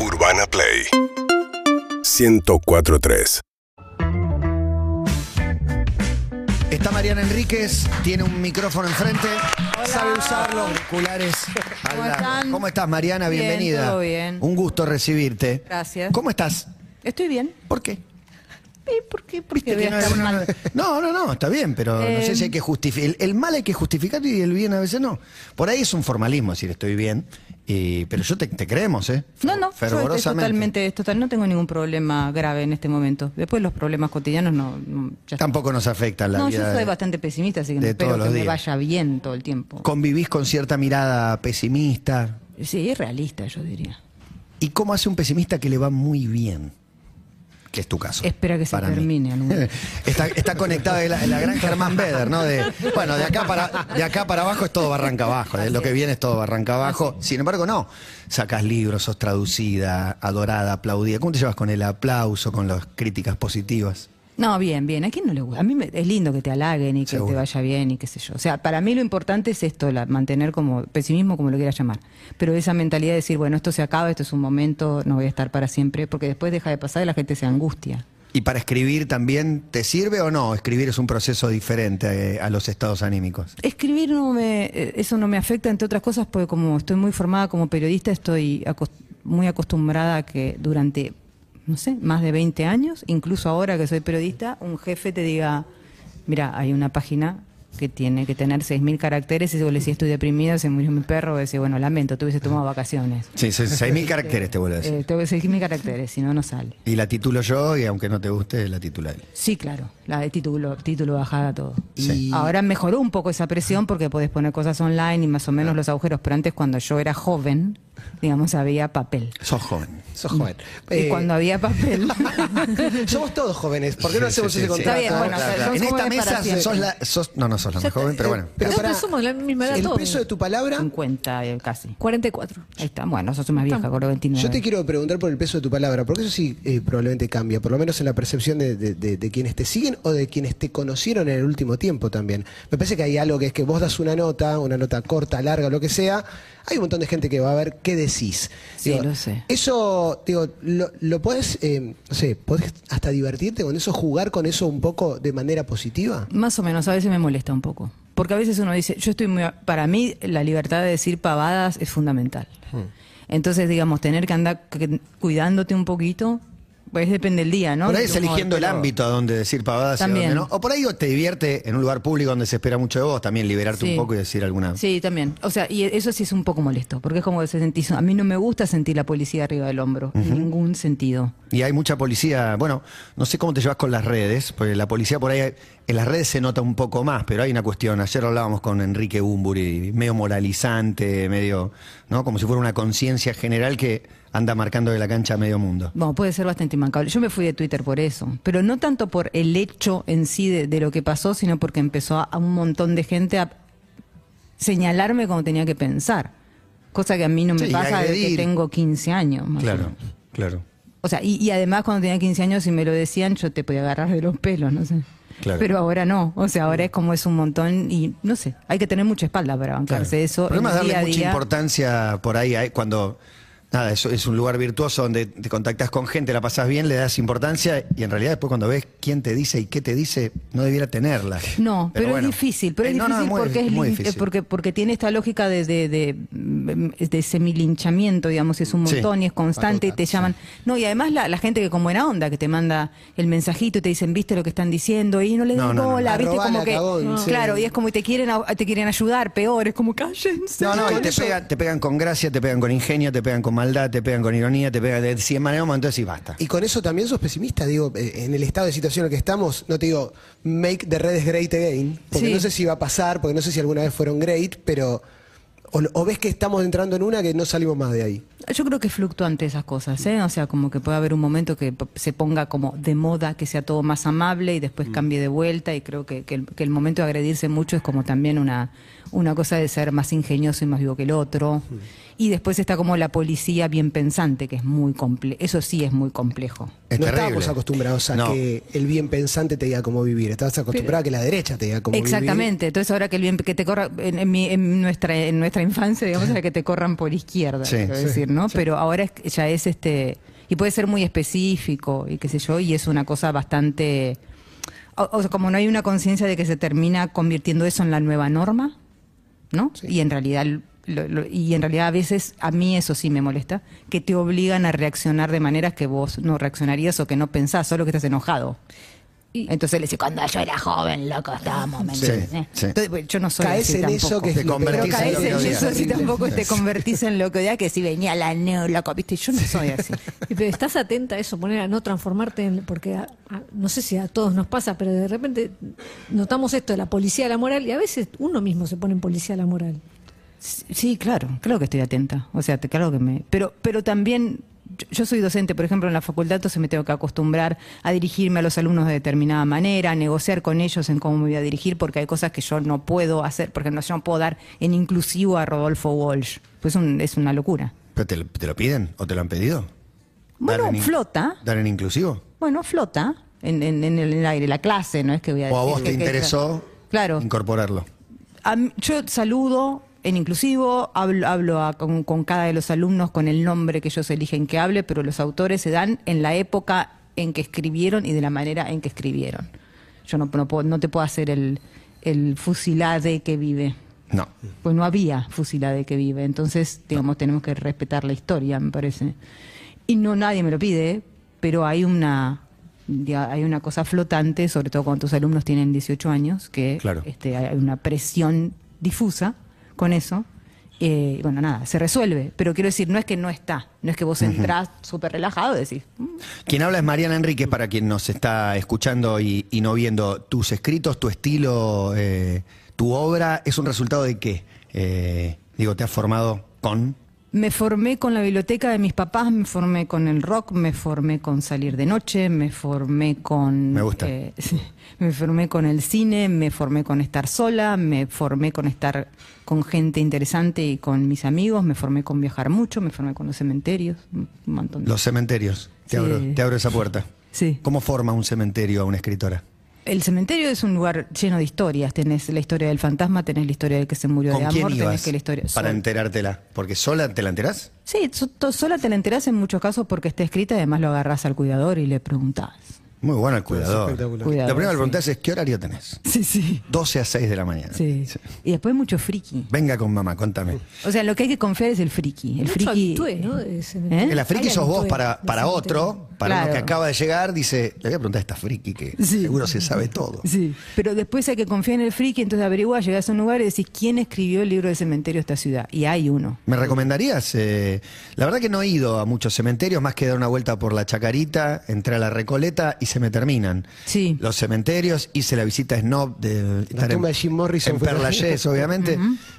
Urbana Play 1043 Está Mariana Enríquez, tiene un micrófono enfrente, sabe usarlo, auriculares. ¿Cómo Al lado. están? ¿Cómo estás, Mariana? Bien, Bienvenida. todo bien. Un gusto recibirte. Gracias. ¿Cómo estás? Estoy bien. ¿Por qué? ¿Y ¿Por qué? ¿Por Viste qué voy que a no, estar no, mal? no, no, no, está bien, pero no sé si hay que justificar. El, el mal hay que justificar y el bien a veces no. Por ahí es un formalismo decir estoy bien, y- pero yo te, te creemos, ¿eh? No, no, yo totalmente, es total, no tengo ningún problema grave en este momento. Después los problemas cotidianos no, no, ya está. Tampoco nos afecta la No, yo vida. soy de- bastante pesimista, así que no espero que me vaya bien todo el tiempo. Convivís con cierta mirada pesimista. Sí, es realista, yo diría. ¿Y cómo hace un pesimista que le va muy bien? Que es tu caso. Espera que se para termine Está, está conectada la, la gran Germán Beder, ¿no? De, bueno, de acá, para, de acá para abajo es todo barranca abajo. de lo que viene es todo barranca abajo. Sin embargo, no. Sacas libros, sos traducida, adorada, aplaudida. ¿Cómo te llevas con el aplauso, con las críticas positivas? No, bien, bien. ¿A quién no le gusta? A mí me- es lindo que te halaguen y que Seguro. te vaya bien y qué sé yo. O sea, para mí lo importante es esto, la, mantener como pesimismo, como lo quieras llamar. Pero esa mentalidad de decir, bueno, esto se acaba, esto es un momento, no voy a estar para siempre, porque después deja de pasar y la gente se angustia. ¿Y para escribir también te sirve o no? Escribir es un proceso diferente eh, a los estados anímicos. Escribir no me, eh, eso no me afecta, entre otras cosas, porque como estoy muy formada como periodista, estoy muy acostumbrada a que durante, no sé, más de 20 años, incluso ahora que soy periodista, un jefe te diga, mira, hay una página que tiene que tener 6.000 caracteres y si vos le decís estoy deprimida, se murió mi perro, decís, bueno, lamento, te hubiese tomado vacaciones. Sí, sí, 6.000 caracteres te vuelvo a decir. Eh, tengo que 6.000 caracteres, si no, no sale. Y la titulo yo y aunque no te guste, la titula él. Sí, claro, la de título, título bajada, todo. Sí. Ahora mejoró un poco esa presión porque podés poner cosas online y más o menos los agujeros, pero antes cuando yo era joven, digamos, había papel. Sos joven. Sos joven. Y Eh, cuando había papel... somos todos jóvenes. ¿Por qué no hacemos sí, ese contrato? Está bien, bueno, Claro, o sea, claro. somos En esta para mesa sos la, sos- no, no sos la más joven, pero bueno. Pero somos la misma edad el peso de tu palabra. 50 eh, casi. 44. Ahí está, bueno, sos más vieja, con los 29. Yo te quiero preguntar por el peso de tu palabra, porque eso sí eh, probablemente cambia, por lo menos en la percepción de, de- de- de quienes te siguen o de quienes te conocieron en el último tiempo también. Me parece que hay algo que es que vos das una nota, una nota corta, larga, lo que sea, hay un montón de gente que va a ver qué decís. Sí, lo sé. Eso, digo, lo, lo podés, eh, no sé, podés hasta divertirte con eso, jugar con eso un poco de manera positiva. Más o menos, a veces me molesta un poco. Porque a veces uno dice, yo estoy muy... Para mí la libertad de decir pavadas es fundamental. Hmm. Entonces, digamos, tener que andar cuidándote un poquito, pues depende del día, ¿no? Por ahí es eligiendo el ámbito a donde decir pavadas y a También. donde no. O por ahí te divierte en un lugar público donde se espera mucho de vos, también liberarte Sí. un poco y decir alguna. Sí, también. O sea, y eso sí es un poco molesto, porque es como que se sentís... A mí no me gusta sentir la policía arriba del hombro, en ningún sentido. Y hay mucha policía, bueno, no sé cómo te llevas con las redes, porque la policía por ahí, en las redes se nota un poco más, pero hay una cuestión, ayer hablábamos con Enrique Bumburi, medio moralizante, medio, ¿no? Como si fuera una conciencia general que anda marcando de la cancha a medio mundo. Bueno, puede ser bastante imbancable. Yo me fui de Twitter por eso, pero no tanto por el hecho en sí de, de lo que pasó, sino porque empezó a, a un montón de gente a señalarme como tenía que pensar. Cosa que a mí no me Sí, pasa desde que tengo 15 años. más Claro, claro. O sea, y, y además cuando tenía 15 años, si me lo decían, yo te podía agarrar de los pelos, no sé. Claro. Pero ahora no. O sea, ahora es como es un montón y no sé, hay que tener mucha espalda para bancarse Claro. eso. El problema es darle día mucha día. importancia por ahí, hay- cuando nada, es, es un lugar virtuoso donde te contactas con gente, la pasas bien, le das importancia y en realidad después cuando ves quién te dice y qué te dice, no debiera tenerla. No, pero, bueno. es difícil, pero es Eh, no, no, difícil muy- porque es muy difícil. porque porque tiene esta lógica de de, de, mm, de semilinchamiento, digamos, es un Sí. montón y es constante y te llaman. No, y además la, la gente que con buena onda que te manda el mensajito y te dicen, "¿Viste lo que están diciendo?" y no le No, den no, no. bola, ¿viste? Arrobala, Como que cagón, sí. Claro, y es como y te quieren a- te quieren ayudar, peor, es como cállense. No, no, y te, pegan, te pegan con gracia, te pegan con ingenio, te pegan con maldad, te pegan con ironía, te pegan de 100 maneras, entonces y basta. Y con eso también sos pesimista, digo, eh, en el estado de situación en el que estamos, no te digo make the redes great again, porque Sí. no sé si va a pasar, porque no sé si alguna vez fueron great, pero o, o ves que estamos entrando en una que no salimos más de ahí. Yo creo que es fluctuante esas cosas, ¿eh? O sea, como que puede haber un momento que se ponga como de moda, que sea todo más amable y después cambie de vuelta y creo que, que el, que el momento de agredirse mucho es como también una, una cosa de ser más ingenioso y más vivo que el otro. Y después está como la policía bien pensante, que es muy complejo. Eso sí es muy complejo. Es no terrible. estábamos acostumbrados a No. que el bien pensante te diga cómo vivir. Estabas acostumbrado a que la derecha te diga cómo Exactamente. Entonces ahora que el bien que te corra en, en mi- en nuestra en nuestra infancia, digamos, era que te corran por izquierda, Sí, quiero sí. decir, ¿no? Pero ahora es, que ya es este. Y puede ser muy específico y qué sé yo, y es una cosa bastante. O, o sea, como no hay una conciencia de que se termina convirtiendo eso en la nueva norma, ¿no? Y en realidad. Lo- lo- y en realidad a veces a mí eso sí me molesta, que te obligan a reaccionar de maneras que vos no reaccionarías o que no pensás, solo que estás enojado. Y- Entonces le decís, cuando yo era joven, loco, estábamos, ¿me Sí, sí. Entonces, pues, yo no soy Caes así en eso tampoco. que es Te convertís Pero en caes lo que en odias. eso si tampoco te convertís en lo que odias, que si venía la neo, loco, viste, yo no soy así. Y Pero estás atenta a eso, poner a no transformarte en. Porque a- a- no sé si a todos nos pasa, pero de repente notamos esto de la policía de la moral y a veces uno mismo se pone en policía de la moral. Sí, claro, claro que estoy atenta. O sea, claro que me. Pero, pero también, yo, soy docente, por ejemplo, en la facultad, entonces me tengo que acostumbrar a dirigirme a los alumnos de determinada manera, a negociar con ellos en cómo me voy a dirigir, porque hay cosas que yo no puedo hacer. Por ejemplo, yo no puedo dar en inclusivo a Rodolfo Walsh. Pues un- es una locura. ¿Pero te, lo- te lo piden o te lo han pedido? Bueno, ¿Dar en in- flota. ¿Dar en inclusivo? Bueno, flota en, en- en el aire, la clase, no es que voy a ¿O a decir vos te que- interesó Claro. incorporarlo? A yo saludo en inclusivo, hablo, hablo a- con, con cada de los alumnos con el nombre que ellos eligen que hable, pero los autores se dan en la época en que escribieron y de la manera en que escribieron. Yo no, no, puedo- no te puedo hacer el, el fusilade que vive. No. Pues no había fusilade que vive. Entonces, digamos, tenemos que respetar la historia, me parece. Y no nadie me lo pide, pero hay una hay una cosa flotante, sobre todo cuando tus alumnos tienen 18 años, que Claro. este, hay una presión difusa con eso. Eh, bueno, nada, se resuelve. Pero quiero decir, no es que no está, no es que vos entrás súper relajado y decís, "Mm, Quien habla es Mariana Enríquez, para quien nos está escuchando y, y no viendo. Tus escritos, tu estilo, eh, tu obra, ¿es un resultado de qué? Eh, digo, ¿te has formado con? Me formé con la biblioteca de mis papás, me formé con el rock, me formé con salir de noche, me formé con... Me gusta. eh, me formé con el cine, me formé con estar sola, me formé con estar con gente interesante y con mis amigos, me formé con viajar mucho, me formé con los cementerios, un montón de... Los cementerios. Te, Sí. abro, te abro esa puerta. Sí. ¿Cómo forma un cementerio a una escritora? El cementerio es un lugar lleno de historias. Tenés la historia del fantasma, tenés la historia del que se murió ¿Con de quién amor, tenés ibas que la historia... para enterártela? ¿Porque sola te la enterás? Sí, so- sola te la enterás en muchos casos porque está escrita y además lo agarrás al cuidador y le preguntás. Muy bueno el cuidador. espectacular. Cuidador, Lo primero que sí. preguntás es ¿qué horario tenés? Sí, sí. 12 a 6 de la mañana. Sí. Y después mucho friki. Venga con mamá, contame. O sea, lo que hay que confiar es el friki. El Mucho friki. habitué, ¿no? de cementerio. ¿Eh? La friki sos vos para, de para otro, para uno Claro. que acaba de llegar, dice, le voy a preguntar a esta friki que Sí. seguro se sabe todo. Sí, pero después hay que confiar en el friki, entonces averiguás, llegás a un lugar y decís quién escribió el libro del cementerio de esta ciudad. Y hay uno. ¿Me recomendarías? Eh, la verdad que no he ido a muchos cementerios, más que dar una vuelta por la Chacarita, entré a la Recoleta y se me terminan. Sí. Los cementerios, hice la visita snob de estar tumba en, de Jim Morrison en. Lachaise, obviamente,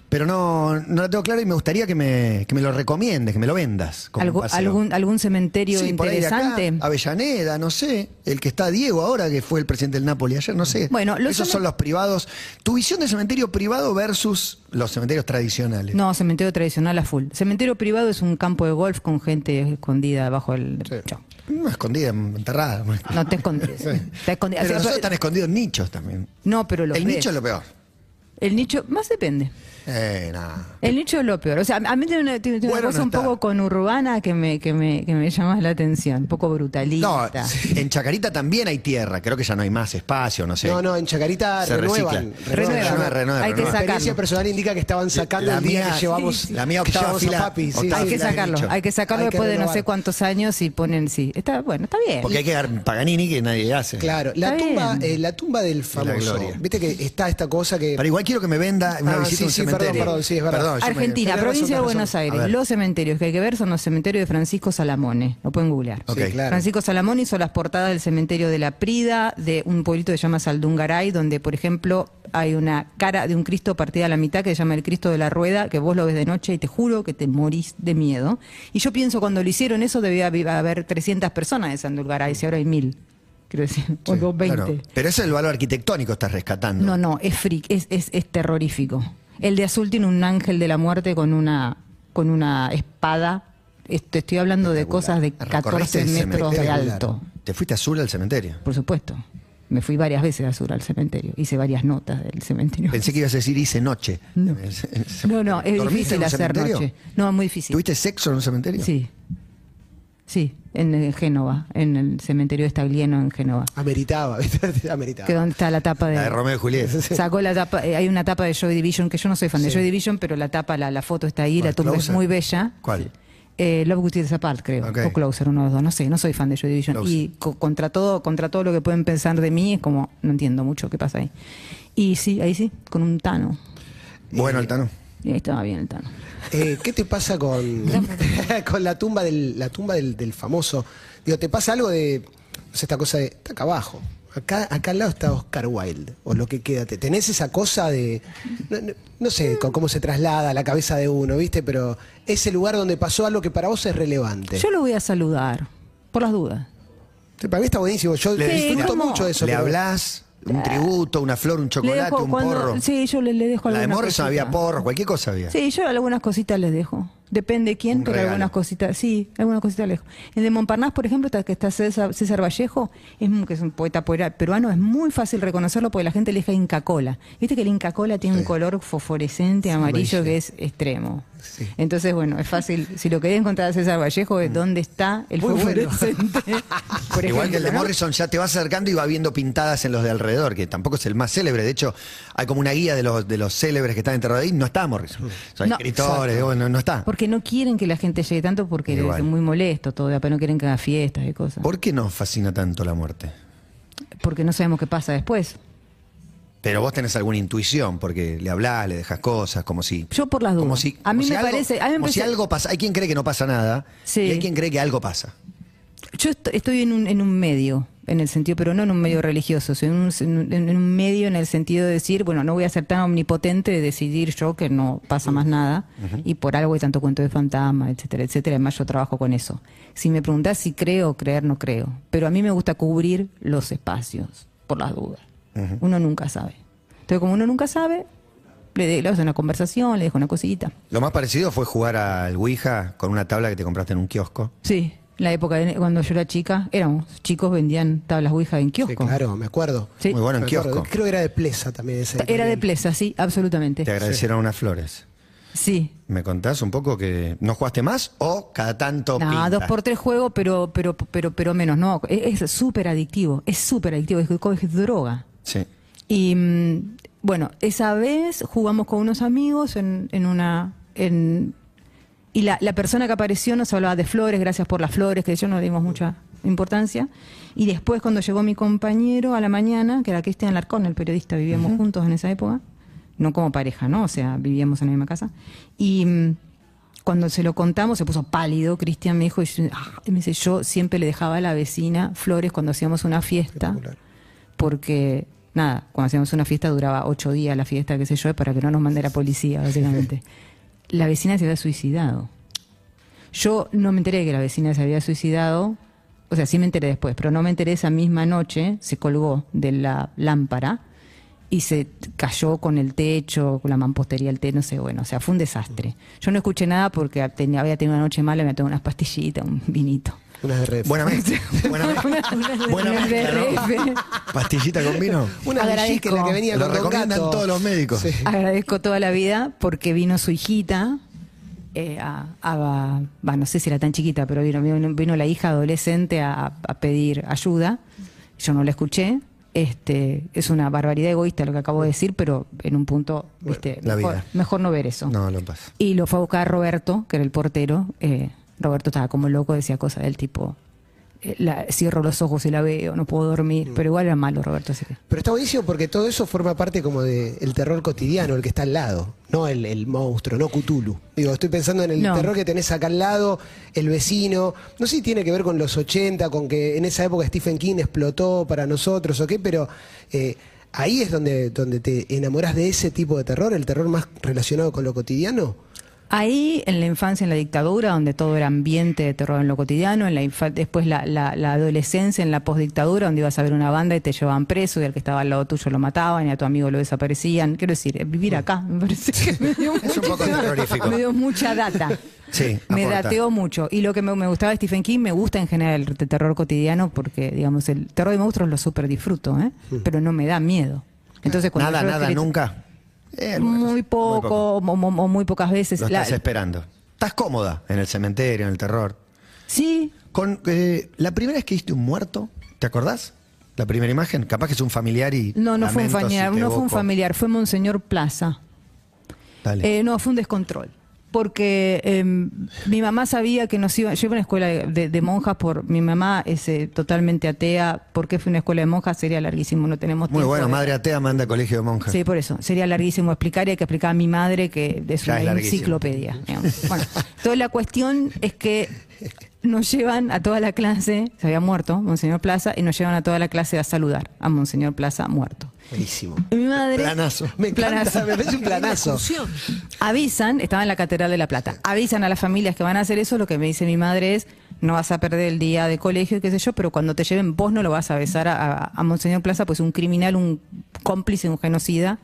pero no, no la tengo clara y me gustaría que me, que me lo recomiendes, que me lo vendas. como un Algo- paseo. algún, ¿Algún cementerio Sí, por ahí de acá, interesante? Avellaneda, no sé. El que está Diego ahora, que fue el presidente del Napoli ayer, no sé. Bueno, los Esos cemen- son los privados. Tu visión de cementerio privado versus los cementerios tradicionales. No, cementerio tradicional a full. Cementerio privado es un campo de golf con gente escondida bajo el. Chao. No, escondida, enterrada. No te escondes. Te escondes. Pero O sea, nosotros están escondidos nichos también. No, pero lo el ves. nicho es lo peor. El nicho, más depende. Eh, nada. El nicho es lo peor. O sea, a mí tiene una, tiene una Bueno, cosa no un poco con urbana que me, que me, que me llama la atención. Un poco No, brutalista. en Chacarita también hay tierra. Creo que ya no hay más espacio, no sé. No, no, en Chacarita Se renuevan. recicla. Renuevan. Renueva, renueva, Hay que Mi renueva. experiencia sacarlo. personal indica que estaban sacando La el día mía- que llevamos, sí, sí. La mía que octava a fila- papi. sí, octava Hay que sacarlo, hay que sacarlo Hay que después de no sé cuántos años y ponen, sí. Está bueno, está bien. Porque hay que dar Paganini que nadie hace. Claro, la Está tumba, eh, la tumba del famoso. Viste que está esta cosa que. Pero igual quiero que me venda una Ah, visita sí, sí, perdón, perdón, sí, es verdad. Perdón, yo me- Argentina, provincia de Buenos. Aires. Los cementerios que hay que ver son los cementerios de Francisco Salamone. Lo pueden googlear. Ok. Sí, claro. Francisco Salamone hizo las portadas del cementerio de la Prida, de un pueblito que se llama Saldungaray, donde, por ejemplo, hay una cara de un Cristo partida a la mitad que se llama el Cristo de la Rueda, que vos lo ves de noche y te juro que te morís de miedo. Y yo pienso, cuando lo hicieron eso, debía haber 300 personas en Saldungaray, si ahora hay mil. Quiero decir, o dos 20. Claro. Pero ese es el valor arquitectónico estás rescatando. No, no, es freak, es, es, es terrorífico. El de azul tiene un ángel de la muerte con una, con una espada. Este, estoy hablando de cosas de Recorriste 14 el metros de alto, Te fuiste azul al cementerio. por supuesto. Me fui varias veces a Sur al cementerio. Hice varias notas del cementerio. Pensé que ibas a decir hice noche. No. No, no, es ¿Dormiste en difícil hacer cementerio? noche. No, muy difícil. ¿Tuviste sexo en un cementerio? Sí. Sí, en, eh, Génova, en el cementerio de Staglieno en Génova. Ameritaba. Ameritaba. Que donde está la tapa de. La de Romeo y Julieta. Sacó la tapa, eh, hay una tapa de Joy Division, que yo no soy fan de. Joy Division, pero la tapa, la, la foto está ahí, la tumba es muy bella. ¿Cuál? Eh, Love Tears Apart, creo. Ok. O Closer, uno de los dos. No sé, no soy fan de Joy Division. Closer. Y co- contra todo, contra todo lo que pueden pensar de mí, es como, no entiendo mucho qué pasa ahí. Y sí, ahí sí, con un Tano. Bueno, Altano. Y ahí estaba bien el Tano. Eh, ¿Qué te pasa con, con la tumba del, la tumba del, del famoso? Digo, ¿te pasa algo de no sé, esta cosa de está acá abajo? Acá, acá al lado está Oscar Wilde, o lo que queda. ¿Te- ¿Tenés esa cosa de, no, no- no sé con cómo se traslada a la cabeza de uno, viste? Pero ese lugar donde pasó algo que para vos es relevante. Yo lo voy a saludar, por las dudas. Para mí está buenísimo. Yo Le- disfruto mucho de eso. ¿Le pero- hablás? ¿Un tributo, una flor, un chocolate, dejo un cuando- porro? Sí, yo le, le dejo La de Morrison había porro, cualquier cosa había. Sí, yo algunas cositas les dejo. Depende de quién, Un pero regalo. algunas cositas, sí, algunas cositas dejo. El de Montparnasse, por ejemplo, está- que está César, César Vallejo, es, que es un poeta peruano, es muy fácil reconocerlo porque la gente elige Inca Cola. Viste que el Inca Cola tiene un color fosforescente, amarillo, amarillo. que es extremo. Entonces, bueno, es fácil. Si lo querés encontrar a César Vallejo, es dónde está el bueno. fosforescente. por Igual que el de ejemplo, ¿no? Morrison ya te va acercando y va viendo pintadas en los de alrededor, que tampoco es el más célebre. De hecho, hay como una guía de los, de los célebres que están enterrados ahí. No está Morrison. Son No, escritores, bueno, no está. Porque no quieren que la gente llegue tanto porque Igual. es muy molesto todo, pero no quieren que haga fiestas y cosas. ¿Por qué nos fascina tanto la muerte? Porque no sabemos qué pasa después. Pero vos tenés alguna intuición, porque le hablás, le dejas cosas, como si. Yo por las dudas. Como si, A mí como si me algo- parece- a mí me como si algo pasa. Hay quien cree que no pasa nada Sí. y hay quien cree que algo pasa. Yo est- estoy en un, en un medio, en el sentido, pero no en un medio religioso, sino en un, en medio en el sentido de decir, bueno, no voy a ser tan omnipotente de decidir yo que no pasa más nada, y por algo hay tanto cuento de fantasma, etcétera, etcétera. Además, yo trabajo con eso. Si me preguntás si creo creer, no creo. Pero a mí me gusta cubrir los espacios, por las dudas. Uno nunca sabe. Entonces, como uno nunca sabe, le, de- le hago una conversación, le dejo una cosita. Lo más parecido fue jugar al Ouija con una tabla que te compraste en un kiosco. Sí, la época de, cuando yo era chica, éramos chicos, vendían tablas Ouija en Sí, kiosco. claro, me acuerdo. Sí. Muy bueno en Me acuerdo. kiosco. Creo que era de Plesa también esa. Era de. Plesa, sí, absolutamente. Te agradecieron unas flores. Sí. ¿Me contás un poco que no jugaste más o cada tanto No, pinta? dos por tres juego, pero, pero, pero, pero menos, no. Es súper adictivo, es súper adictivo, es, es droga. Sí. Y mm, bueno, esa vez jugamos con unos amigos en, en una. En, y la, la persona que apareció nos hablaba de flores, gracias por las flores, que yo no le dimos mucha importancia. Y después, cuando llegó mi compañero a la mañana, que era Cristian Larcón, el periodista, vivíamos juntos en esa época, no como pareja, ¿no? O sea, vivíamos en la misma casa. Y. mm, cuando se lo contamos se puso pálido, Cristian me dijo, y yo- ah, y me dice, yo siempre le dejaba a la vecina flores cuando hacíamos una fiesta, porque, nada, cuando hacíamos una fiesta duraba ocho días la fiesta, qué sé yo, para que no nos mande la policía, básicamente. la vecina se había suicidado. Yo no me enteré que la vecina se había suicidado, o sea, sí me enteré después, pero no me enteré esa misma noche, se colgó de la lámpara y se cayó con el techo, con la mampostería del techo, no sé, bueno, o sea, fue un desastre. Yo no escuché nada porque tenía- había tenido una noche mala, me tomé unas pastillitas, un vinito. Unas de. Buena mezcla. Buena mezcla. Buena mezcla, ¿no? Pastillita con vino. Una Agradezco. que la que venía Lo con recomiendan Gato. todos los médicos. Sí. Agradezco toda la vida porque vino su hijita, eh, a, a- va, no sé si era tan chiquita, pero vino, vino, vino la hija adolescente a, a pedir ayuda. Yo no la escuché. Este, es una barbaridad egoísta lo que acabo de decir, pero en un punto, viste, la mejor, vida. mejor no ver eso. No, lo pasa. Y lo fue a buscar Roberto, que era el portero. Eh, Roberto estaba como loco, decía cosas del tipo, eh, la- cierro los ojos y la veo, no puedo dormir. Pero igual era malo Roberto, así que... Pero está buenísimo porque todo eso forma parte como del terror cotidiano, el que está al lado, no el, el monstruo, no Cthulhu. Digo, estoy pensando en el No. terror que tenés acá al lado, el vecino. No sé si tiene que ver con los 80, con que en esa época Stephen King explotó para nosotros o qué, pero eh, ahí es donde, donde te enamorás de ese tipo de terror, el terror más relacionado con lo cotidiano. Ahí, en la infancia, en la dictadura, donde todo era ambiente de terror en lo cotidiano, en la después la, la- la adolescencia, en la postdictadura, donde ibas a ver una banda y te llevaban preso y al que estaba al lado tuyo lo mataban y a tu amigo lo desaparecían. Quiero decir, eh, vivir acá, me parece que me dio, Es un poco me dio mucha data. Sí, me aporta. dateó mucho. Y lo que me, me gustaba de Stephen King, me gusta en general el terror cotidiano, porque, digamos, el terror de monstruos lo súper disfruto, ¿eh? pero no me da miedo. Entonces, cuando nada, nada, escrito- nunca. Eh, Muy poco, O, o- o muy pocas veces. Lo La- estás esperando. Estás cómoda en el cementerio, en el terror. sí, Con eh, la primera vez que viste un muerto, ¿te acordás? La primera imagen, capaz que es un familiar y. no, no fue un familiar, no fue un familiar, fue Monseñor Plaza. Eh, no, fue un descontrol. Porque eh, mi mamá sabía que nos iba. Yo iba a una escuela de, monjas por. Mi mamá es eh, totalmente atea. ¿Por qué fue una escuela de monjas? Sería larguísimo, no tenemos Muy tiempo bueno, de- madre atea manda a colegio de monjas. Sí, por eso. Sería larguísimo explicar y hay que explicar a mi madre que es Ya una es enciclopedia. Bueno, entonces la cuestión es que nos llevan a toda la clase, se había muerto Monseñor Plaza, y nos llevan a toda la clase a saludar a Monseñor Plaza muerto. Buenísimo. Mi madre. Planazo. Me encanta, Planazo. me parece un planazo. Avisan, estaba en la Catedral de la Plata, avisan a las familias que van a hacer eso, lo que me dice mi madre es, no vas a perder el día de colegio y qué sé yo, pero cuando te lleven vos no lo vas a besar a, a- a Monseñor Plaza, pues un criminal, un cómplice, un genocida,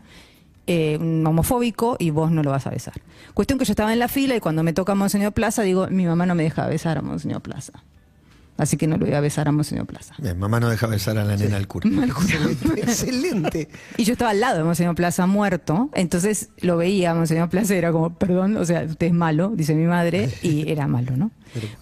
eh, un homofóbico y vos no lo vas a besar. Cuestión que yo estaba en la fila y cuando me toca Monseñor Plaza digo, mi mamá no me deja besar a Monseñor Plaza. Así que no lo voy a besar a Monseñor Plaza. Bien, mamá no deja besar a la nena al cura. Excelente. Y yo estaba al lado de Monseñor Plaza muerto, entonces lo veía Monseñor Plaza y era como, perdón, o sea, usted es malo, dice mi madre, y era malo, ¿no?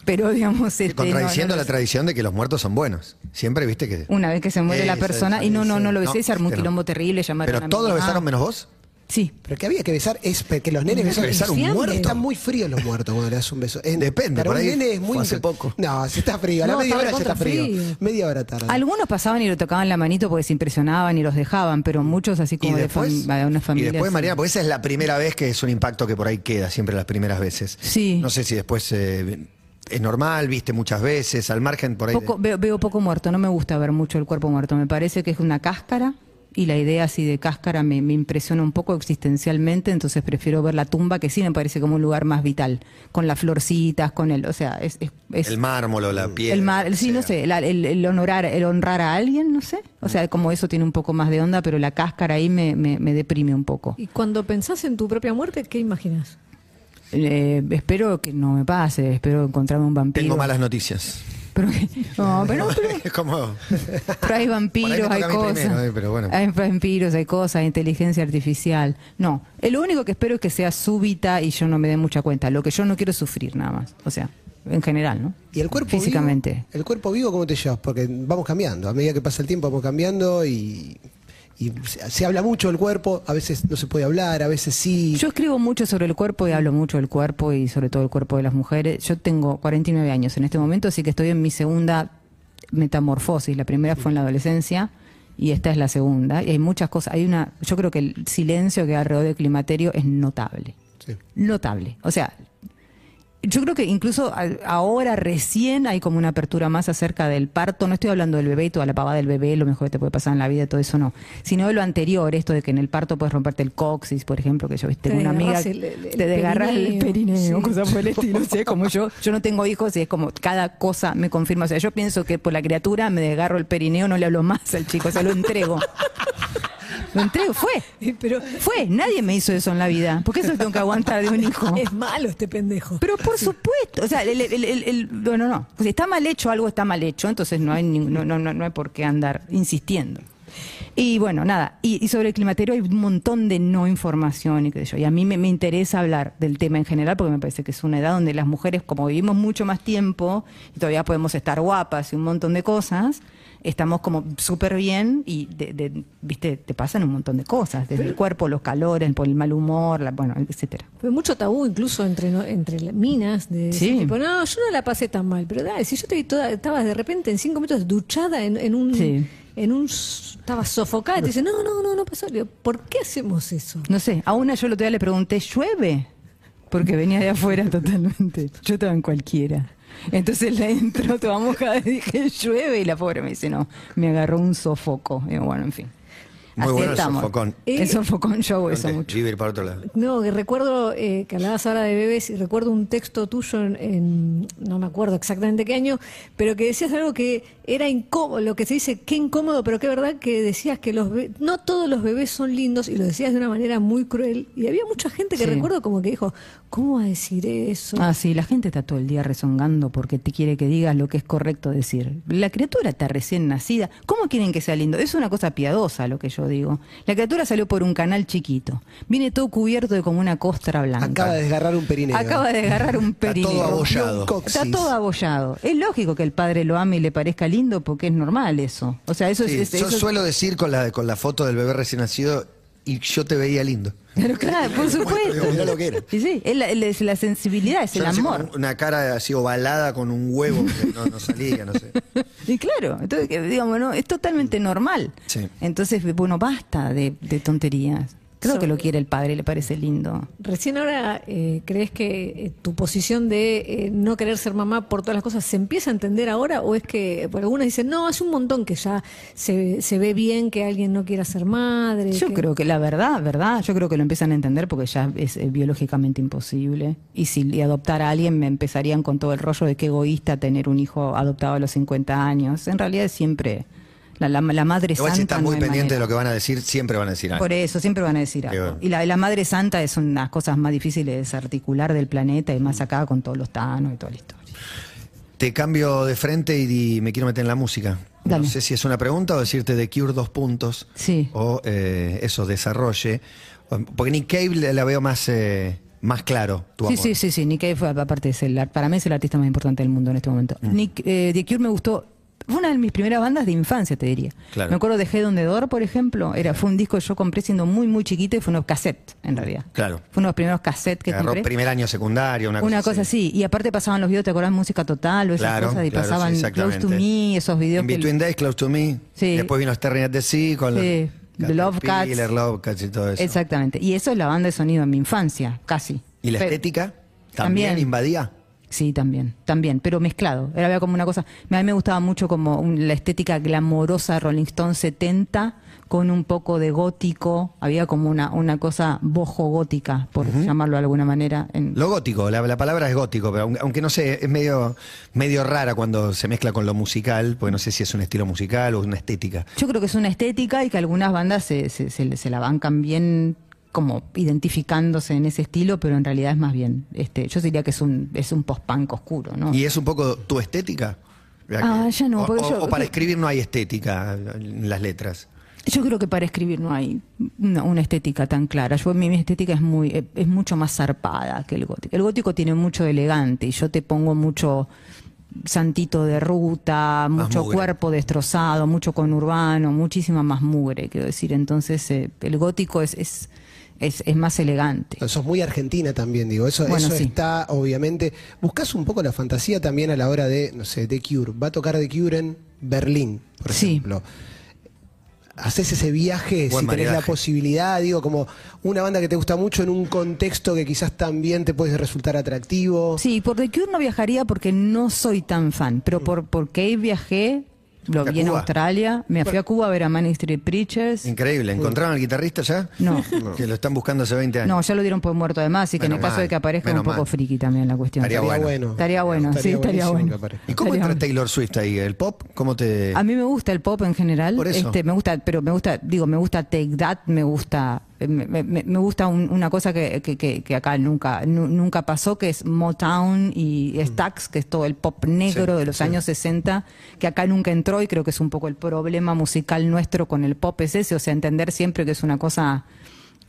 Pero digamos, este, Contradiciendo no, no, la tradición de que los muertos son buenos. Siempre viste que. una vez que se muere la persona, esa, y no, no, no lo besé, No, se armó un no. quilombo terrible, llamaron Pero a todos lo besaron menos vos. Sí. Pero que había que besar es que los nenes besan. Besar un muerto. Están muy fríos los muertos cuando le das un beso. Es- Depende, Para por un ahí nene es muy. hace poco. No, si está frío. A la No, media hora ya está frío. frío. Media hora tarde. Algunos pasaban y lo tocaban la manito porque se impresionaban y los dejaban, pero muchos así Y como de, después, fam- de una y familia. después así. Mariana, porque esa es la primera vez que es un impacto que por ahí queda, siempre las primeras veces. Sí. No sé si después eh, es normal, viste muchas veces, al margen por ahí. de- Poco- veo, veo poco muerto, no me gusta ver mucho el cuerpo muerto. Me parece que es una cáscara y la idea así de cáscara me, me impresiona un poco existencialmente, entonces prefiero ver la tumba que sí me parece como un lugar más vital, con las florcitas, con el, o sea, es, es- es- el mármol o la piel. el mar, sí, no sé, la- el, el honrar, el honrar a alguien, no sé, o sea, como eso tiene un poco más de onda, pero la cáscara ahí me, me, me deprime un poco. Y cuando pensás en tu propia muerte, ¿qué imaginas? Eh, espero que no me pase, espero encontrarme un vampiro. Tengo malas noticias. Pero, que- no, pero, pero- es como. Pero hay vampiros, hay cosas. primero, eh, pero bueno. Hay vampiros, hay cosas, hay inteligencia artificial. No, lo único que espero es que sea súbita y yo no me dé mucha cuenta. Lo que yo no quiero es sufrir nada más. O sea, en general, ¿no? ¿Y el cuerpo Físicamente. vivo? ¿El cuerpo vivo cómo te llevas? Porque vamos cambiando. A medida que pasa el tiempo vamos cambiando y, y se, se habla mucho del cuerpo. A veces no se puede hablar, a veces sí. Yo escribo mucho sobre el cuerpo y hablo mucho del cuerpo y sobre todo el cuerpo de las mujeres. Yo tengo 49 años en este momento, así que estoy en mi segunda metamorfosis. La primera fue en la adolescencia y esta es la segunda. Y hay muchas cosas. Hay una, yo creo que el silencio que hay alrededor del climaterio es notable. Sí. Notable. O sea, yo creo que incluso ahora recién hay como una apertura más acerca del parto. No estoy hablando del bebé y toda la pavada del bebé, lo mejor que te puede pasar en la vida, todo eso no. Sino de lo anterior, esto de que en el parto puedes romperte el coxis, por ejemplo, que yo viste, Te una amiga el- el- te desgarras el perineo. perineo, Sí. cosas por el estilo. o sea, como yo, yo no tengo hijos y es como cada cosa me confirma. O sea, yo pienso que por la criatura me desgarro el perineo, no le hablo más al chico, o sea, lo entrego. Lo entrego, fue. Pero Fue, nadie me hizo eso en la vida. ¿Por qué eso tengo que aguantar de un hijo? es malo este pendejo. Pero por supuesto, o sea, el, el- el- el- no. Si está mal hecho, algo está mal hecho, entonces no hay, no, no, no, no hay por qué andar insistiendo. Y bueno, nada, y, y sobre el climaterio hay un montón de no información y qué sé yo. Y a mí me, me interesa hablar del tema en general porque me parece que es una edad donde las mujeres, como vivimos mucho más tiempo y todavía podemos estar guapas y un montón de cosas, estamos como súper bien y, de, de- viste, te pasan un montón de cosas, desde el cuerpo, los calores, por el mal humor, la- bueno, etcétera. Fue mucho tabú incluso entre no- entre minas de Sí. tipo, no, yo no la pasé tan mal, pero dale, si yo te vi toda, estabas de repente en cinco minutos duchada en, en un Sí. en un estabas sofocada y te dicen, no, no, no, no pasó. Digo, ¿por qué hacemos eso? No sé, a una yo el otro día le pregunté, ¿llueve? Porque venía de afuera totalmente. Yo estaba en cualquiera. Entonces la entró toda mojada y dije, llueve. Y la pobre me dice, no, me agarró un sofoco. Y bueno, en fin. Muy Así bueno el sofocón. El sofocón yo eso mucho. Vivir para otro lado. No, que recuerdo eh, que hablabas ahora de bebés y recuerdo un texto tuyo en, en- no me acuerdo exactamente qué año, pero que decías algo que era incómodo, lo que se dice qué incómodo, pero qué verdad que decías que los be- no todos los bebés son lindos y lo decías de una manera muy cruel y había mucha gente que Sí. recuerdo como que dijo, ¿cómo va a decir eso? Ah, sí, la gente está todo el día rezongando porque te quiere que digas lo que es correcto decir. La criatura está recién nacida. ¿Cómo quieren que sea lindo? Es una cosa piadosa lo que yo digo. La criatura salió por un canal chiquito. Viene todo cubierto de como una costra blanca. Acaba de desgarrar un perineo. Acaba de agarrar un Está perineo. todo abollado. Está todo abollado. Es lógico que el padre lo ame y le parezca lindo porque es normal eso. O sea, eso Sí, es... es- yo eso- suelo decir con la, con la foto del bebé recién nacido, y yo te veía lindo. Pero claro, por supuesto. Digo, mirá lo que era. Y sí, es la, es la sensibilidad, es el con amor. Una cara así ovalada con un huevo que no, no salía, no sé. Y claro, entonces, digamos, ¿no? es totalmente normal. Sí. Entonces, bueno, basta de, de tonterías. Creo que lo quiere el padre, le parece lindo. Recién ahora, eh, ¿crees que eh, tu posición de eh, no querer ser mamá por todas las cosas se empieza a entender ahora? ¿O es que, por algunas dicen, no, hace un montón que ya se, se ve bien que alguien no quiera ser madre? Yo que- creo que la verdad, verdad, yo creo que lo empiezan a entender porque ya es biológicamente imposible. Y si y adoptar a alguien me empezarían con todo el rollo de que egoísta tener un hijo adoptado a los 50 años. En realidad siempre la, la, la madre Igual santa. si estás no muy hay pendiente de lo que van a decir, siempre van a decir algo. Por eso, siempre van a decir algo. bueno. Y la, la Madre Santa es una de las cosas más difíciles de desarticular del planeta y más acá con todos los tanos y toda la historia. Te cambio de frente y me quiero meter en la música. Dale. No sé si es una pregunta o decirte de Cure dos puntos. Sí. O eh, eso, desarrolle. Porque Nick Cave la veo más, eh, más claro, tu Sí, amor. sí, sí, sí. Nick Cave, fue, aparte, es el, para mí es el artista más importante del mundo en este momento. Mm. Nick, eh, The Cure me gustó. Fue una de mis primeras bandas de infancia, te diría. Claro. Me acuerdo de Head on the Door, por ejemplo. Era, fue un disco que yo compré siendo muy, muy chiquito y fue unos cassettes, en realidad. Claro. Fue uno de los primeros cassettes que Agarró compré. primer año secundario, una cosa, Una cosa así. Y aparte pasaban los videos, ¿te acordás? Música Total o esas Claro, cosas. Y claro, pasaban sí, Close to. Me, esos videos In que... Between Days, Close to Me. Sí. Después vino Staring at the Sea con Sí, The Love Cats. Caterpillar, Love Cats y todo eso. Exactamente. Y eso es la banda de sonido en mi infancia, casi. ¿Y la estética? ¿También, También. invadía? Sí, también, también, pero mezclado. Era como una cosa. A mí me gustaba mucho como un- la estética glamorosa Rolling Stone 70 con un poco de gótico. Había como una, una cosa bojo gótica, por llamarlo de alguna manera. En, Lo gótico, la, la palabra es gótico, pero aunque, aunque no sé, es medio, medio rara cuando se mezcla con lo musical, porque no sé si es un estilo musical o una estética. Yo creo que es una estética y que algunas bandas se, se, se- se la bancan bien como identificándose en ese estilo, pero en realidad es más bien, este, yo diría que es un, es un post-punk oscuro, ¿no? ¿Y es un poco tu estética? Ah, ya no, O, porque o- yo- o para escribir no hay estética en las letras. Yo creo que para escribir no hay una, una estética tan clara. Yo mi, mi estética es muy eh, es mucho más zarpada que el gótico. El gótico tiene mucho elegante y yo te pongo mucho santito de ruta, mucho cuerpo destrozado, mucho conurbano, muchísima más mugre, quiero decir. Entonces eh, el gótico es, es es, es más elegante. Sos muy argentina también, digo. Eso, Bueno, eso sí. está, obviamente. Buscas un poco la fantasía también a la hora de, no sé, The Cure. Va a tocar The Cure en Berlín, por Sí. ejemplo. Haces ese viaje, Buen si tenés la posibilidad, digo, como una banda que te gusta mucho en un contexto que quizás también te puede resultar atractivo. Sí, por The Cure no viajaría porque no soy tan fan, pero por, por Cave viajé, lo ¿A vi en Cuba? Australia, me fui a Cuba a ver a Manic Street Preachers. Increíble. ¿Encontraron al guitarrista ya? No. Que lo están buscando hace 20 años. No, ya lo dieron por muerto además, así que en el caso mal, de que aparezca un poco mal. friki también la cuestión. Estaría Estaría bueno. Estaría bueno, sí, estaría bueno. ¿Y cómo entra. Taylor Swift ahí? ¿El pop? ¿Cómo te...? A mí me gusta el pop en general. Por eso. Este, me gusta, pero me gusta, digo, me gusta Take That, me gusta, me, me- me gusta un- una cosa que, que- acá nunca, nu- nunca pasó, que es Motown y Stax, que es todo el pop negro Sí, de los sí. años 60, que acá nunca entró y creo que es un poco el problema musical nuestro con el pop es ese, o sea, entender siempre que es una cosa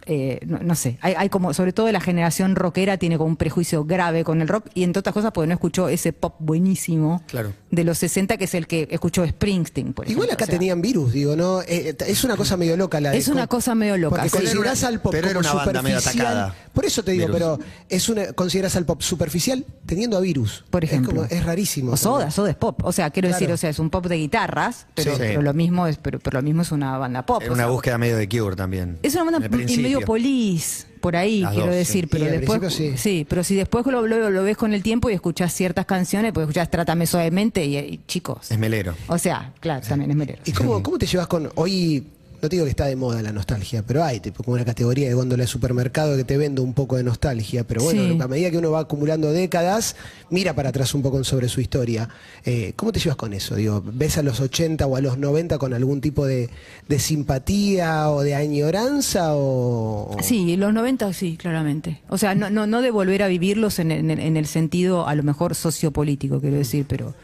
eh, no, no sé, hay, hay como, sobre todo la generación rockera tiene como un prejuicio grave con el rock y entre otras cosas porque no escuchó ese pop buenísimo Claro. De los 60 que es el que escuchó Springsteen. Por Igual ejemplo, acá o sea. tenían virus, digo, ¿no? Eh, es una cosa medio loca la de- Es una cosa medio loca, Porque considerás al pop pero era como una banda medio superficial. atacada. Por eso te digo, Virus. pero es una, consideras al pop superficial teniendo a virus. Por ejemplo. Es, como- es rarísimo. O Soda. Soda es pop. O sea, quiero Claro. decir, o sea, es un pop de guitarras, pero, Sí. pero lo mismo es, pero, pero lo mismo es una banda pop. O una sea, búsqueda medio de Cure también. Es una banda y medio polis, por ahí, Las quiero dos, sí. decir, pero después sí. pero si después lo, lo- lo ves con el tiempo y escuchás ciertas canciones, pues escuchás Trátame suavemente y, y, chicos. Es melero. O sea, claro, también es melero. ¿Y cómo, cómo te llevas con hoy? No te digo que está de moda la nostalgia, pero hay tipo como una categoría de góndola de supermercado que te vende un poco de nostalgia. Pero bueno, Sí. a medida que uno va acumulando décadas, mira para atrás un poco sobre su historia. Eh, ¿Cómo te llevas con eso? Digo, ¿ves a los 80 o a los 90 con algún tipo de, de simpatía o de añoranza? O... Sí, los 90 sí, claramente. O sea, no, no, no de volver a vivirlos en, el- en el sentido a lo mejor sociopolítico, quiero decir, pero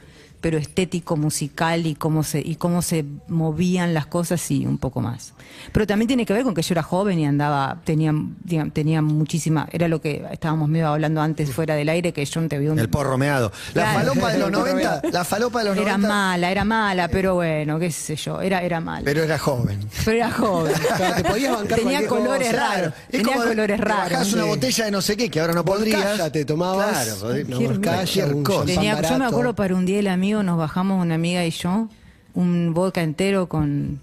pero estético, musical y cómo se y cómo se movían las cosas, sí, un poco más. Pero también tiene que ver con que yo era joven y andaba, tenía, tenía muchísima, era lo que estábamos medio hablando antes fuera del aire, que yo no te vi un... El porro meado. La Claro. falopa de los 90, la falopa de los Era 90. mala, era mala, pero bueno, qué sé yo, era, era mala. Pero era joven. Pero era joven. Te podías bancar Tenía colores raros. Tenía como colores raros. bajás una botella de no sé qué, que ahora no podrías. Volcaya te tomabas, Claro, cualquier- cualquier un cosa. Tenía- yo me acuerdo para un día el amigo nos bajamos una amiga y yo un vodka entero con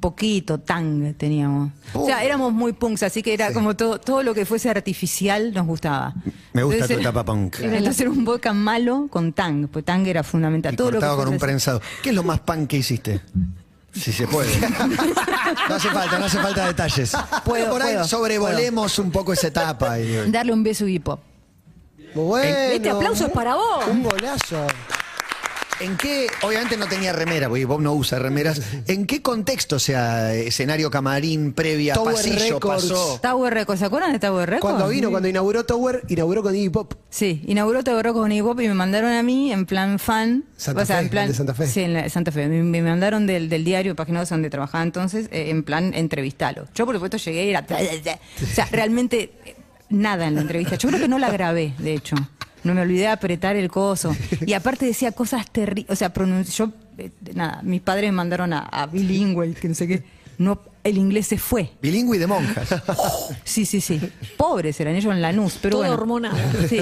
poquito tang teníamos. O sea, éramos muy punks, así que era como todo todo lo que fuese artificial nos gustaba. Me gusta Entonces tu etapa punk. Entonces era un vodka malo con tang, pues tang era fundamental. Y todo lo que cortado con un así. prensado. ¿Qué es lo más punk que hiciste? Si se puede. No hace falta, no hace falta detalles. Puedo, Por ahí puedo, sobrevolemos un poco esa etapa. y- Darle un beso hip hop. Bueno. Este aplauso es para vos. Un golazo. ¿En qué, obviamente no tenía remera, porque Bob no usa remeras, ¿en qué contexto, o sea, escenario camarín, previa, Tower pasillo, Records. pasó? Tower Records, ¿se acuerdan de Tower Records? Cuando vino, cuando inauguró Tower, inauguró con Iggy Pop. Sí, inauguró Tower Records con hip hop y me mandaron a mí en plan fan. Santa o sea, Fe, en plan, el de Santa Fe. Sí, en la- Santa Fe. Me, me mandaron del, del diario Página 12 donde trabajaba entonces, eh, en plan entrevistarlo. Yo, por supuesto, llegué y era. O sea, realmente eh, nada en la entrevista. Yo creo que no la grabé, de hecho. No me olvidé de apretar el coso. Y aparte decía cosas terribles. O sea, yo. eh, nada, mis padres me mandaron a, a bilingüe, que no sé qué. No, el inglés se fue. Bilingüe y de monjas. Sí, sí, sí. Pobres eran ellos en Lanús, pero Todo bueno. hormonal. Sí.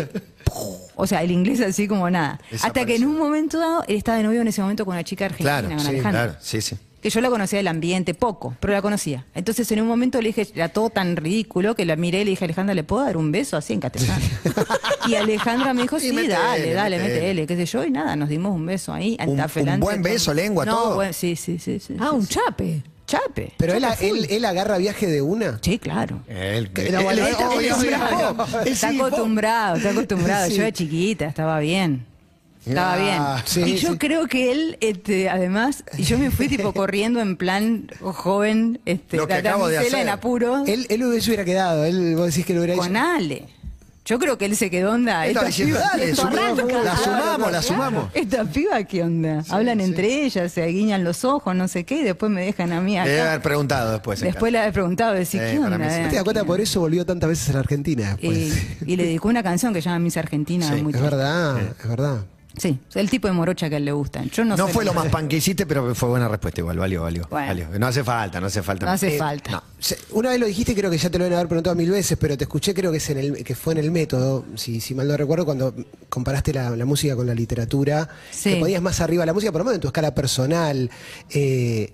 O sea, el inglés así como nada. Hasta que en un momento dado, él estaba de novio en ese momento con una chica argentina, Claro, con sí, Alejandra. claro, sí, sí. Que yo la conocía del ambiente, poco, pero la conocía. Entonces en un momento le dije, era todo tan ridículo que la miré y le dije, Alejandra, ¿le puedo dar un beso así en castellano? y Alejandra me dijo, sí, dale, dale, métele. qué sé yo, y nada, nos dimos un beso ahí. Un- un buen beso, lengua, no, todo. buen- sí, sí, sí, sí. Ah, sí, un sí. chape. chape. Pero él, él, él agarra viaje de una. Sí, claro. Él, Que era bueno, él- él está acostumbrado. Está acostumbrado, está acostumbrado. Sí. Yo era chiquita, estaba bien. Estaba Ah, bien. sí, y yo sí. creo que él, este, además, y yo me fui tipo corriendo en plan joven, este, Lo que la acabo de hacer. en apuro, Él, él se hubiera quedado. Él, vos decís que lo hubiera con hecho. Ale. Yo creo que él se quedó onda. Esta diciendo, piba- dale, esto sumamos, la sumamos, la sumamos. Esta piba, ¿qué onda? Hablan entre ellas, se guiñan los ojos, no sé qué, y después me dejan a mí Le debe acá. haber preguntado después. Después le he preguntado, decir, Sí, ¿qué onda? sí. eh? ¿Te das cuenta? Por eso volvió tantas veces a la Argentina después. Y, y le dedicó una canción que se llama Miss Argentina. Sí, muy es triste. verdad, es verdad. Sí, el tipo de morocha que a él le gusta. Yo no, fue lo más pan que hiciste, pero fue buena respuesta igual, valió, valió. Bueno. valió. No hace falta, no hace falta. No hace Eh, falta. no. Una vez lo dijiste, creo que ya te lo deben haber preguntado mil veces, pero te escuché, creo que, es en el, que fue en el método, si, si mal no recuerdo, cuando comparaste la, la música con la literatura, Sí. que ponías más arriba la música, por lo menos en tu escala personal. Eh,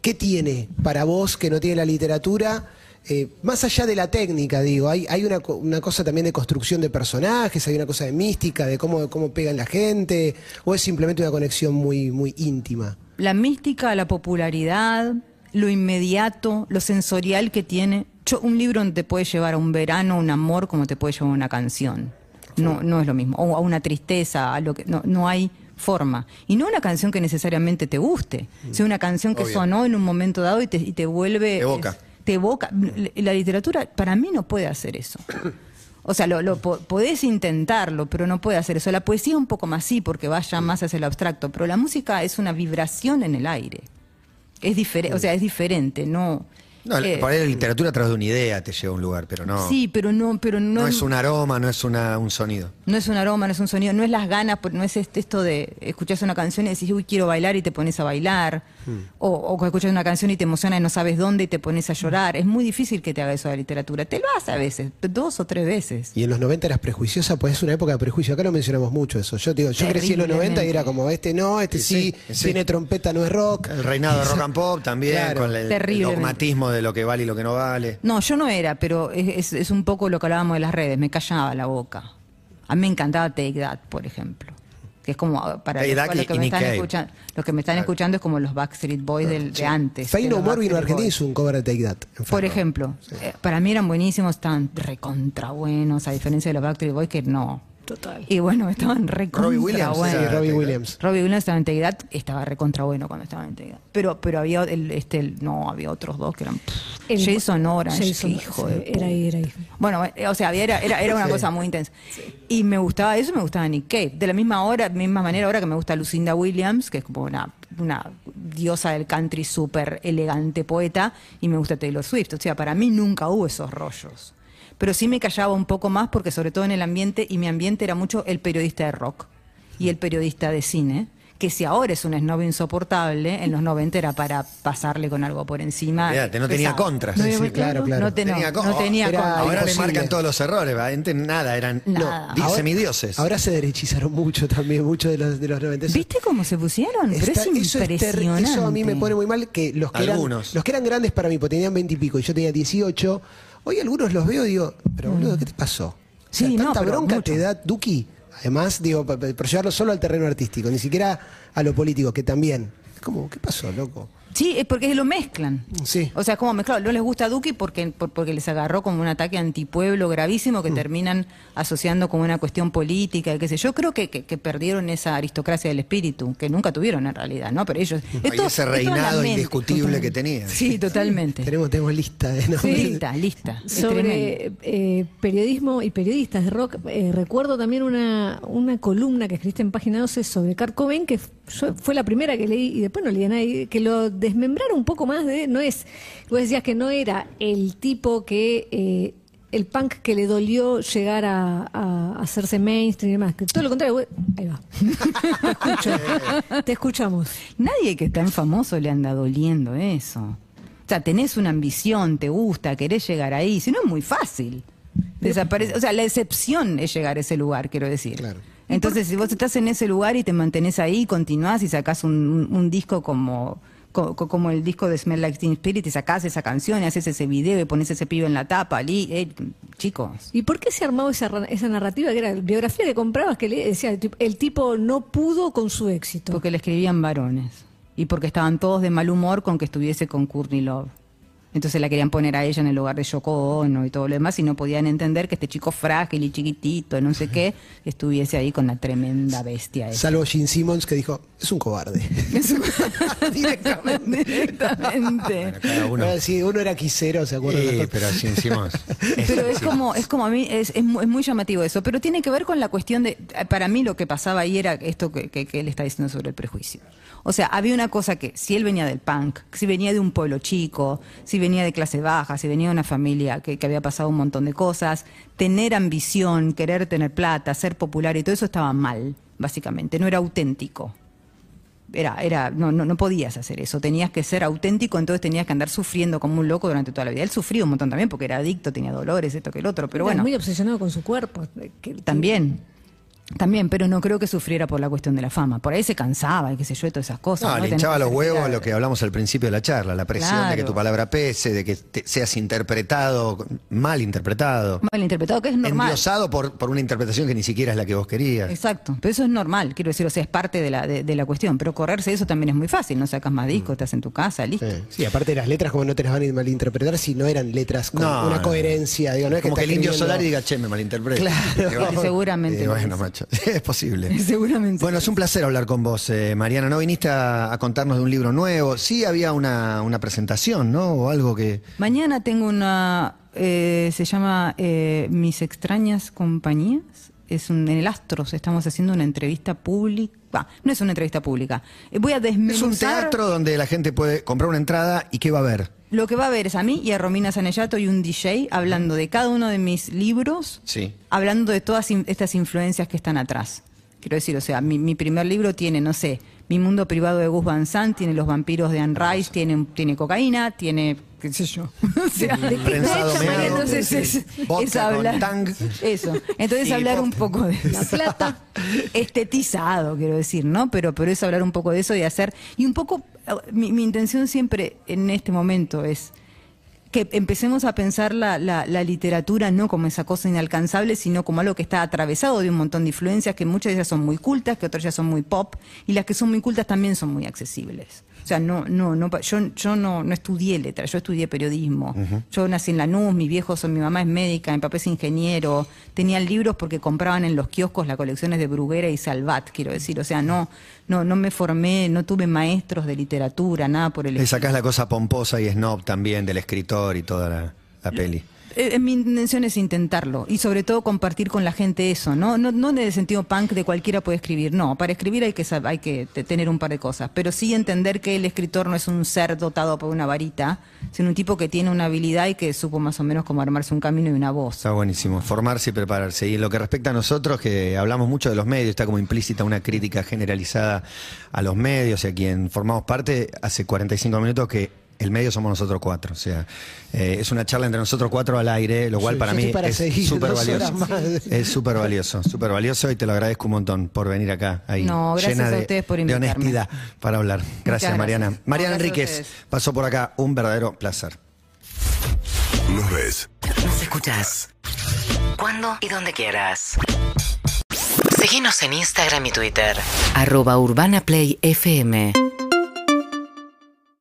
¿Qué tiene para vos que no tiene la literatura? Eh, más allá de la técnica, digo, hay, hay una, una cosa también de construcción de personajes, hay una cosa de mística, de cómo, cómo pegan la gente, o es simplemente una conexión muy, muy íntima. La mística, la popularidad, lo inmediato, lo sensorial que tiene. Yo, un libro no te puede llevar a un verano, un amor, como te puede llevar a una canción. No, no es lo mismo. O a una tristeza, a lo que. No, no hay forma. Y no una canción que necesariamente te guste, sino una canción que Obvio. sonó en un momento dado y te, y te vuelve. Te evoca. es- te evoca. La literatura, para mí, no puede hacer eso. O sea, lo, lo po- podés intentarlo, pero no puede hacer eso. La poesía un poco más sí, porque vaya más hacia lo abstracto, pero la música es una vibración en el aire. Es diferente, o sea, es diferente, no. No, eh, por ahí la literatura a través de una idea te lleva a un lugar, pero no. Sí, pero no, pero no, no, es un aroma, no es una, un sonido. no es un aroma, no es un sonido, no es las ganas, no es este- esto de escuchás una canción y decís, uy, quiero bailar y te pones a bailar. O, o que escuchas una canción y te emociona y no sabes dónde y te pones a llorar. Es muy difícil que te haga eso la literatura. Te lo hace a veces, dos o tres veces. Y en los 90 eras prejuiciosa, pues es una época de prejuicio. Acá lo mencionamos mucho eso. Yo digo, yo crecí en los 90 y era como, este no, este sí, Sí, sí. tiene trompeta, no es rock. El reinado de rock and pop también, Claro. con el, dogmatismo de lo que vale y lo que no vale. No, yo no era, pero es, es- es un poco lo que hablábamos de las redes, me callaba la boca. A mí me encantaba Take That, por ejemplo. Que es como ah, para Hey los, que me están escuchando, los que me están escuchando es como los Backstreet Boys del, de antes. Fey No More vino a Argentina hizo un cover de Take That. en Por ejemplo, eh, para mí eran buenísimos, estaban recontra buenos, a diferencia de los Backstreet Boys que no. Total. Y bueno, estaban recontra Robbie Williams Sí, Robbie Williams. Robbie Williams estaba en Integridad, estaba recontra bueno cuando estaba en Integridad. Pero, pero había el, este, el- no, había otros dos que eran pff, El- Jason Orange, Jason, hijo sí, de era ahí, era ahí. bueno, eh, o sea, había- era, era, era una cosa muy intensa. Y me gustaba eso, me gustaba Nick Cave. De la misma hora, misma manera ahora que me gusta Lucinda Williams, que es como una, una diosa del country súper elegante poeta, y me gusta Taylor Swift. O sea, para mí nunca hubo esos rollos. Pero sí me callaba un poco más porque sobre todo en el ambiente, y mi ambiente era mucho el periodista de rock y el periodista de cine, que si ahora es un snob insoportable, en los 90 era para pasarle con algo por encima. Fíjate, no tenía pesado. contras. No Sí, sí, claro, claro. No, te- no, Tenía co- no tenía Era contra. Ahora le marcan todos los errores, ¿va? Antes nada, eran Nada. Ahora- semidioses. Ahora se derechizaron mucho también, muchos de los, de los 90. Eso- ¿Viste cómo se pusieron? Pero es eso, impresionante. eso a mí me pone muy mal que los que, eran, los que eran grandes para mí, porque tenían 20 y pico y yo tenía 18, hoy algunos los veo y digo, pero boludo, ¿qué te pasó? O sea, Sí, no, tanta bronca mucho. te da Duki. Además, digo, por llevarlo solo al terreno artístico, ni siquiera a lo político, que también. Es como, ¿qué pasó, loco? Sí, es porque lo mezclan. Sí. O sea, es como mezclado. No les gusta Duque porque, por- porque les agarró como un ataque antipueblo gravísimo que Mm. terminan asociando como una cuestión política, y qué sé yo. Creo que, que- que perdieron esa aristocracia del espíritu, que nunca tuvieron en realidad, ¿no? Pero ellos. Ay, esto- ese reinado indiscutible que tenía. Sí, totalmente. Tenemos, tenemos lista de Sí, nombres. lista, lista. Tremendo. Sobre eh, periodismo y periodistas de rock, eh, recuerdo también una, una columna que escribiste en Página 12 sobre Kurt Cobain, que yo- fue la primera que leí y después no leí a nadie, que lo desmembraron un poco más de, no es, vos decías que no era el tipo que, eh, el punk que le dolió llegar a, a hacerse mainstream y demás, que todo lo contrario, vos- ahí va, te escucho, te escuchamos. Nadie que es tan famoso le anda doliendo eso. O sea, tenés una ambición, te gusta, querés llegar ahí, si no es muy fácil. Desaparece, o sea, la excepción es llegar a ese lugar, quiero decir. Claro. Entonces, si vos estás en ese lugar y te mantenés ahí, continuás y sacás un, disco como, co- co- como el disco de Smell Like Teen Spirit y sacás esa canción y haces ese video y pones ese pibe en la tapa, li- eh, chicos. ¿Y por qué se armaba esa, esa narrativa que era biografía que comprabas que le decía el tipo no pudo con su éxito? Porque le escribían varones. Y porque estaban todos de mal humor con que estuviese con Courtney Love. Entonces la querían poner a ella en el lugar de Yoko Ono y todo lo demás y no podían entender que este chico frágil y chiquitito, no sé qué, estuviese ahí con la tremenda bestia esa. Salvo Gene Simmons que dijo, es un cobarde. Directamente. Directamente. Bueno, cada uno. Si uno era quisero, ¿se acuerdan? Sí, pero así encimos. Pero es como, es como a mí, es, es muy llamativo eso, pero tiene que ver con la cuestión de, para mí lo que pasaba ahí era esto que, que- que él está diciendo sobre el prejuicio. O sea, había una cosa que, si él venía del punk, si venía de un pueblo chico, si venía de clase baja, si venía de una familia que, que había pasado un montón de cosas, tener ambición, querer tener plata, ser popular y todo eso estaba mal, básicamente, no era auténtico. Era, era, no, no, no podías hacer eso, tenías que ser auténtico, entonces tenías que andar sufriendo como un loco durante toda la vida. Él sufrió un montón también porque era adicto, tenía dolores, esto que el otro, pero Era bueno, muy obsesionado con su cuerpo. que- también, también, pero no creo que sufriera por la cuestión de la fama. Por ahí se cansaba y qué sé yo, de todas esas cosas. No, ¿no? le hinchaba que los huevos tirado. lo que hablamos al principio de la charla, la presión de que tu palabra pese, de que te- seas interpretado, mal interpretado, Mal interpretado, que es normal. endiosado por, por una interpretación que ni siquiera es la que vos querías. Exacto, pero eso es normal, quiero decir, o sea, es parte de la, de, de la cuestión. Pero correrse de eso también es muy fácil, no sacas más Mm. discos, estás en tu casa, listo. Sí. Sí, aparte las letras como no te las van a malinterpretar si no eran letras con No, una no. coherencia. Digo, no es Como que está el indio escribiendo- Solari diga, che, me malinterpreta. Claro. Y bueno, seguramente y bueno, lo es. posible. Seguramente. Bueno, es un placer hablar con vos, eh, Mariana. No viniste a, a contarnos de un libro nuevo. Sí había una, una presentación, ¿no? O algo que... Mañana tengo una, eh, se llama eh, Mis extrañas compañías. Es un, en el Astros estamos haciendo una entrevista pública. No es una entrevista pública. Eh, voy a Es desmenuzar. un teatro donde la gente puede comprar una entrada y ¿qué va a ver? Lo que va a ver es a mí y a Romina Sanellato y un DJ hablando de cada uno de mis libros, Sí. hablando de todas estas influencias que están atrás. Quiero decir, o sea, mi, mi primer libro tiene, no sé, Mi mundo privado de Gus Van Sant, tiene Los vampiros de Anne Rice, tiene, tiene cocaína, tiene, qué sé yo. o sea, ¿De qué está. María? entonces es, es hablar tang. eso entonces hablar un poco de La plata. estetizado quiero decir no pero pero es hablar un poco de eso y hacer y un poco mi, mi intención siempre en este momento es que empecemos a pensar la, la- la literatura no como esa cosa inalcanzable, sino como algo que está atravesado de un montón de influencias, que muchas de ellas son muy cultas, que otras ya son muy pop, y las que son muy cultas también son muy accesibles. O sea, no, no, no, yo, yo no, no estudié letras, yo estudié periodismo. Yo nací en Lanús, mis viejos son, mi mamá es médica, mi papá es ingeniero. Tenían libros porque compraban en los kioscos las colecciones de Bruguera y Salvat, quiero decir. O sea, no, no, no me formé, no tuve maestros de literatura, nada por el Le sacás la cosa pomposa y snob también del escritor y toda la, la peli. Eh, mi intención es intentarlo y sobre todo compartir con la gente eso, ¿no? No, no en el sentido punk de cualquiera puede escribir, no, para escribir hay que, hay que te- tener un par de cosas, pero sí entender que el escritor no es un ser dotado por una varita, sino un tipo que tiene una habilidad y que supo más o menos cómo armarse un camino y una voz. Está buenísimo, formarse y prepararse. Y en lo que respecta a nosotros, que hablamos mucho de los medios, está como implícita una crítica generalizada a los medios y a quien formamos parte, hace 45 minutos que el medio somos nosotros cuatro. O sea, eh, es una charla entre nosotros cuatro al aire, lo cual para mí para es súper valioso. Es súper valioso, súper valioso y te lo agradezco un montón por venir acá. Ahí, No, gracias llena a de, ustedes por de invitarme. honestidad para hablar. Gracias, gracias. Mariana. No, Mariana gracias Enríquez pasó por acá, un verdadero placer. Nos ves. Nos escuchás. Cuando y donde quieras. Seguinos en Instagram y Twitter. Arroba Urbana Play FM.